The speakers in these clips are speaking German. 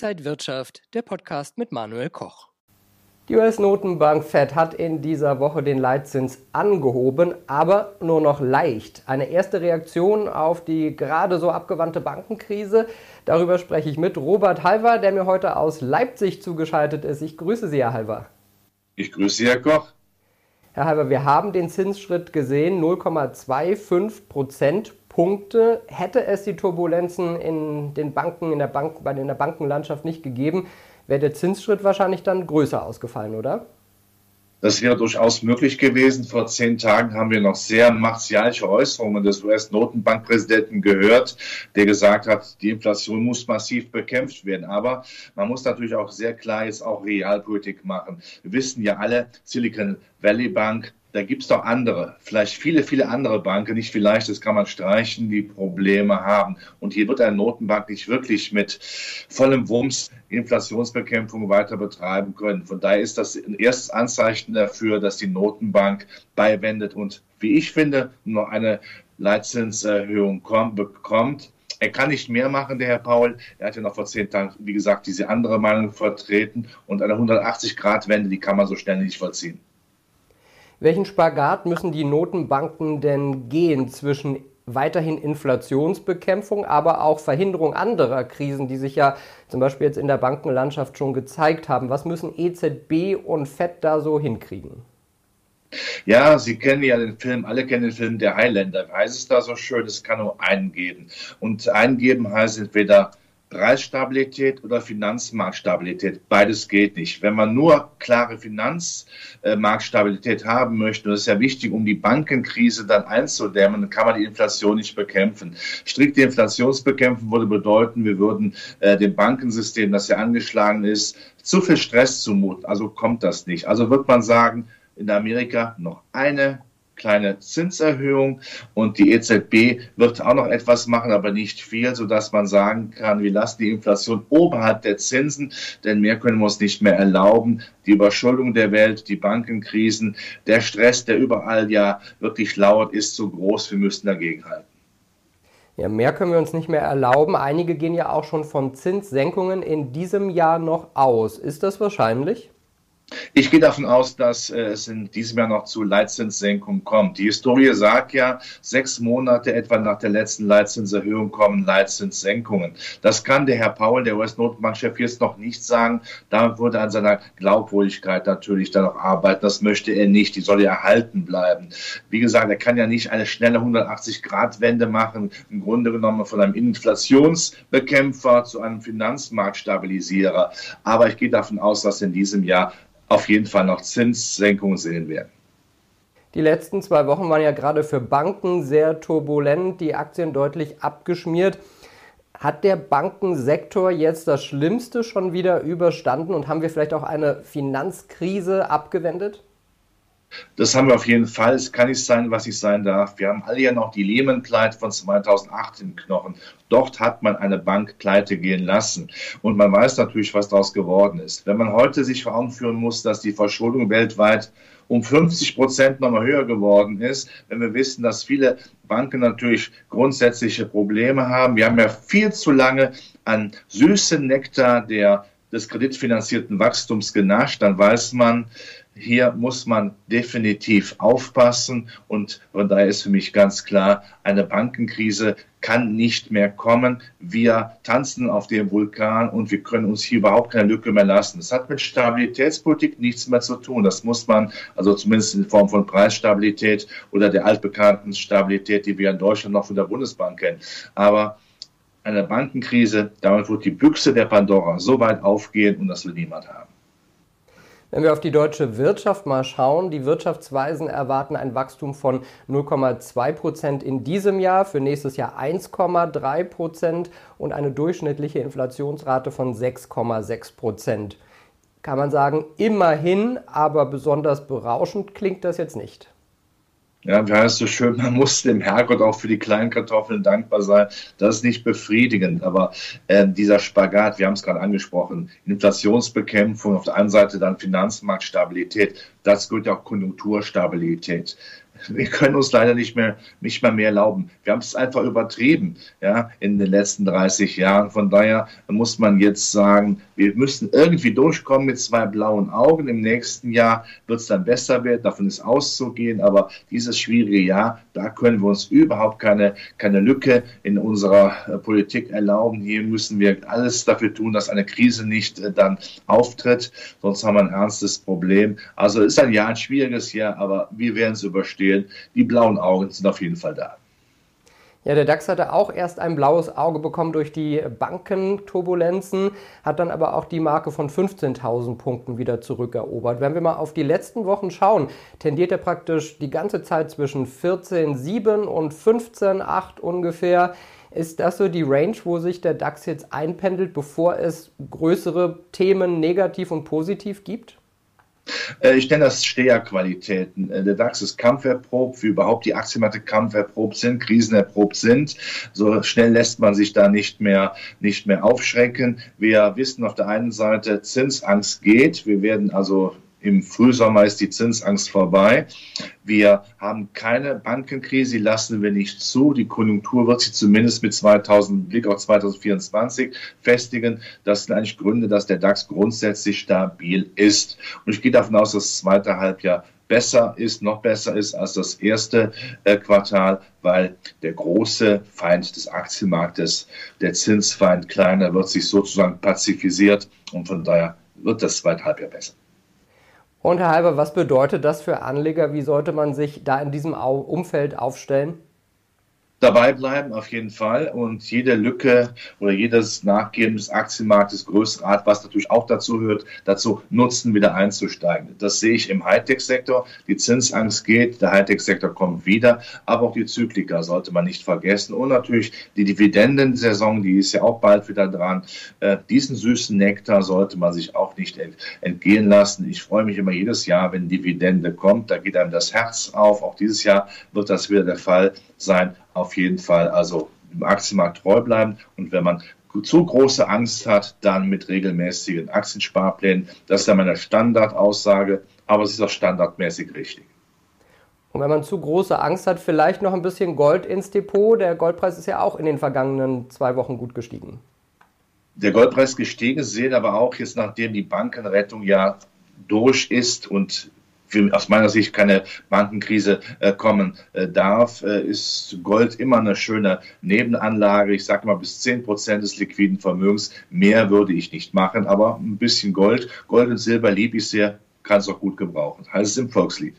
Inside Wirtschaft, der Podcast mit Manuel Koch. Die US-Notenbank Fed hat in dieser Woche den Leitzins angehoben, aber nur noch leicht. Eine erste Reaktion auf die gerade so abgewandte Bankenkrise. Darüber spreche ich mit Robert Halver, der mir heute aus Leipzig zugeschaltet ist. Ich grüße Sie, Herr Halver. Ich grüße Sie, Herr Koch. Herr Halver, wir haben den Zinsschritt gesehen, 0,25 Prozentpunkte. Hätte es die Turbulenzen in den Banken, in der, Bank, in der Bankenlandschaft nicht gegeben, wäre der Zinsschritt wahrscheinlich dann größer ausgefallen, oder? Das wäre durchaus möglich gewesen. Vor zehn Tagen haben wir noch sehr martialische Äußerungen des US-Notenbankpräsidenten gehört, der gesagt hat, die Inflation muss massiv bekämpft werden. Aber man muss natürlich auch sehr klar jetzt auch Realpolitik machen. Wir wissen ja alle, Silicon Valley Bank da gibt es doch andere, vielleicht viele, viele andere Banken, nicht vielleicht, das kann man streichen, die Probleme haben. Und hier wird eine Notenbank nicht wirklich mit vollem Wumms Inflationsbekämpfung weiter betreiben können. Von daher ist das ein erstes Anzeichen dafür, dass die Notenbank beiwendet und, wie ich finde, noch eine Leitzinserhöhung bekommt. Er kann nicht mehr machen, der Herr Paul. Er hat ja noch vor zehn Tagen, wie gesagt, diese andere Meinung vertreten. Und eine 180-Grad-Wende, die kann man so schnell nicht vollziehen. Welchen Spagat müssen die Notenbanken denn gehen zwischen weiterhin Inflationsbekämpfung, aber auch Verhinderung anderer Krisen, die sich ja zum Beispiel jetzt in der Bankenlandschaft schon gezeigt haben? Was müssen EZB und FED da so hinkriegen? Ja, Sie kennen ja den Film, alle kennen den Film Der Highlander. Heißt es da so schön? Es kann nur einen geben. Und eingeben heißt entweder Preisstabilität oder Finanzmarktstabilität. Beides geht nicht. Wenn man nur klare Finanzmarktstabilität haben möchte, und das ist ja wichtig, um die Bankenkrise dann einzudämmen, dann kann man die Inflation nicht bekämpfen. Strikte Inflationsbekämpfen würde bedeuten, wir würden äh, dem Bankensystem, das ja angeschlagen ist, zu viel Stress zumuten. Also kommt das nicht. Also wird man sagen, in Amerika noch eine kleine Zinserhöhung und die EZB wird auch noch etwas machen, aber nicht viel, sodass man sagen kann, wir lassen die Inflation oberhalb der Zinsen, denn mehr können wir uns nicht mehr erlauben. Die Überschuldung der Welt, die Bankenkrisen, der Stress, der überall ja wirklich lauert, ist so groß, wir müssen dagegenhalten. Ja, mehr können wir uns nicht mehr erlauben. Einige gehen ja auch schon von Zinssenkungen in diesem Jahr noch aus. Ist das wahrscheinlich? Ich gehe davon aus, dass äh, es in diesem Jahr noch zu Leitzinssenkungen kommt. Die Historie sagt ja, sechs Monate etwa nach der letzten Leitzinserhöhung kommen Leitzinssenkungen. Das kann der Herr Paul, der US-Notenbankchef, jetzt noch nicht sagen. Da würde an seiner Glaubwürdigkeit natürlich dann noch arbeiten. Das möchte er nicht. Die soll ja erhalten bleiben. Wie gesagt, er kann ja nicht eine schnelle 180-Grad-Wende machen. Im Grunde genommen von einem Inflationsbekämpfer zu einem Finanzmarktstabilisierer. Aber ich gehe davon aus, dass in diesem Jahr auf jeden Fall noch Zinssenkungen sehen werden. Die letzten zwei Wochen waren ja gerade für Banken sehr turbulent, die Aktien deutlich abgeschmiert. Hat der Bankensektor jetzt das Schlimmste schon wieder überstanden und haben wir vielleicht auch eine Finanzkrise abgewendet? Das haben wir auf jeden Fall. Es kann nicht sein, was ich sein darf. Wir haben alle ja noch die Lehman-Pleite von 2008 im Knochen. Dort hat man eine Bank pleite gehen lassen. Und man weiß natürlich, was daraus geworden ist. Wenn man heute sich vor Augen führen muss, dass die Verschuldung weltweit um 50 Prozent nochmal höher geworden ist, wenn wir wissen, dass viele Banken natürlich grundsätzliche Probleme haben. Wir haben ja viel zu lange an süßen Nektar der des kreditfinanzierten Wachstums genascht, dann weiß man, hier muss man definitiv aufpassen und von daher ist für mich ganz klar, eine Bankenkrise kann nicht mehr kommen. Wir tanzen auf dem Vulkan und wir können uns hier überhaupt keine Lücke mehr lassen. Das hat mit Stabilitätspolitik nichts mehr zu tun. Das muss man, also zumindest in Form von Preisstabilität oder der altbekannten Stabilität, die wir in Deutschland noch von der Bundesbank kennen. Aber eine Bankenkrise, damit wird die Büchse der Pandora so weit aufgehen und das will niemand haben. Wenn wir auf die deutsche Wirtschaft mal schauen, die Wirtschaftsweisen erwarten ein Wachstum von 0,2 Prozent in diesem Jahr, für nächstes Jahr 1,3 Prozent und eine durchschnittliche Inflationsrate von 6,6 Prozent. Kann man sagen, immerhin, aber besonders berauschend klingt das jetzt nicht. Ja, wie heißt es so schön, man muss dem Herrgott auch für die kleinen Kartoffeln dankbar sein. Das ist nicht befriedigend, aber äh, dieser Spagat, wir haben es gerade angesprochen, Inflationsbekämpfung, auf der einen Seite dann Finanzmarktstabilität, das gehört ja auch Konjunkturstabilität. Wir können uns leider nicht mehr, nicht mehr mehr erlauben. Wir haben es einfach übertrieben, ja, in den letzten 30 Jahren. Von daher muss man jetzt sagen, wir müssen irgendwie durchkommen mit zwei blauen Augen. Im nächsten Jahr wird es dann besser werden. Davon ist auszugehen. Aber dieses schwierige Jahr, da können wir uns überhaupt keine, keine Lücke in unserer äh, Politik erlauben. Hier müssen wir alles dafür tun, dass eine Krise nicht äh, dann auftritt. Sonst haben wir ein ernstes Problem. Also ist ein Jahr ein schwieriges Jahr, aber wir werden es überstehen spielen. Die blauen Augen sind auf jeden Fall da. Ja, der DAX hatte auch erst ein blaues Auge bekommen durch die Bankenturbulenzen, hat dann aber auch die Marke von 15.000 Punkten wieder zurückerobert. Wenn wir mal auf die letzten Wochen schauen, tendiert er praktisch die ganze Zeit zwischen 14,7 und 15,8 ungefähr. Ist das so die Range, wo sich der DAX jetzt einpendelt, bevor es größere Themen negativ und positiv gibt? Äh, ich nenne das Steherqualitäten. Äh, der DAX ist kampferprobt, wie überhaupt die Aktienmärkte kampferprobt sind, krisenerprobt sind. So schnell lässt man sich da nicht mehr, nicht mehr aufschrecken. Wir wissen auf der einen Seite, Zinsangst geht. Wir werden also im Frühsommer ist die Zinsangst vorbei. Wir haben keine Bankenkrise, die lassen wir nicht zu. Die Konjunktur wird sich zumindest mit 2000, Blick auf 2024 festigen. Das sind eigentlich Gründe, dass der DAX grundsätzlich stabil ist. Und ich gehe davon aus, dass das zweite Halbjahr besser ist, noch besser ist als das erste äh, Quartal, weil der große Feind des Aktienmarktes, der Zinsfeind kleiner, wird sich sozusagen pazifisiert und von daher wird das zweite Halbjahr besser. Und Herr Halber, was bedeutet das für Anleger? Wie sollte man sich da in diesem Umfeld aufstellen? Dabei bleiben, auf jeden Fall. Und jede Lücke oder jedes Nachgeben des Aktienmarktes, größere Art, was natürlich auch dazu hört, dazu nutzen, wieder einzusteigen. Das sehe ich im Hightech-Sektor. Die Zinsangst geht, der Hightech-Sektor kommt wieder, aber auch die Zyklika sollte man nicht vergessen. Und natürlich die Dividendensaison, die ist ja auch bald wieder dran. Äh, diesen süßen Nektar sollte man sich auch nicht entgehen lassen. Ich freue mich immer jedes Jahr, wenn Dividende kommt. Da geht einem das Herz auf. Auch dieses Jahr wird das wieder der Fall sein auf jeden Fall also im Aktienmarkt treu bleiben. Und wenn man zu große Angst hat, dann mit regelmäßigen Aktiensparplänen. Das ist ja meine Standardaussage, aber es ist auch standardmäßig richtig. Und wenn man zu große Angst hat, vielleicht noch ein bisschen Gold ins Depot. Der Goldpreis ist ja auch in den vergangenen zwei Wochen gut gestiegen. Der Goldpreis gestiegen, sehen aber auch jetzt, nachdem die Bankenrettung ja durch ist und für, aus meiner Sicht keine Bankenkrise äh, kommen äh, darf, äh, ist Gold immer eine schöne Nebenanlage. Ich sage mal bis 10 Prozent des liquiden Vermögens. Mehr würde ich nicht machen, aber ein bisschen Gold. Gold und Silber liebe ich sehr, kann es auch gut gebrauchen. Heißt es im Volkslied.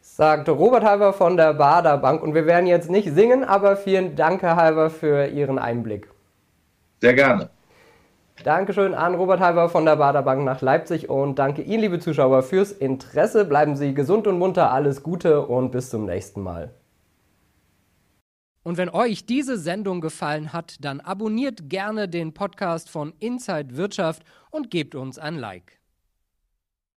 Sagt Robert Halber von der Bader Bank. Und wir werden jetzt nicht singen, aber vielen Dank, Herr Halber, für Ihren Einblick. Sehr gerne. Dankeschön an Robert Halber von der Baderbank nach Leipzig und danke Ihnen, liebe Zuschauer, fürs Interesse. Bleiben Sie gesund und munter, alles Gute und bis zum nächsten Mal. Und wenn euch diese Sendung gefallen hat, dann abonniert gerne den Podcast von Inside Wirtschaft und gebt uns ein Like.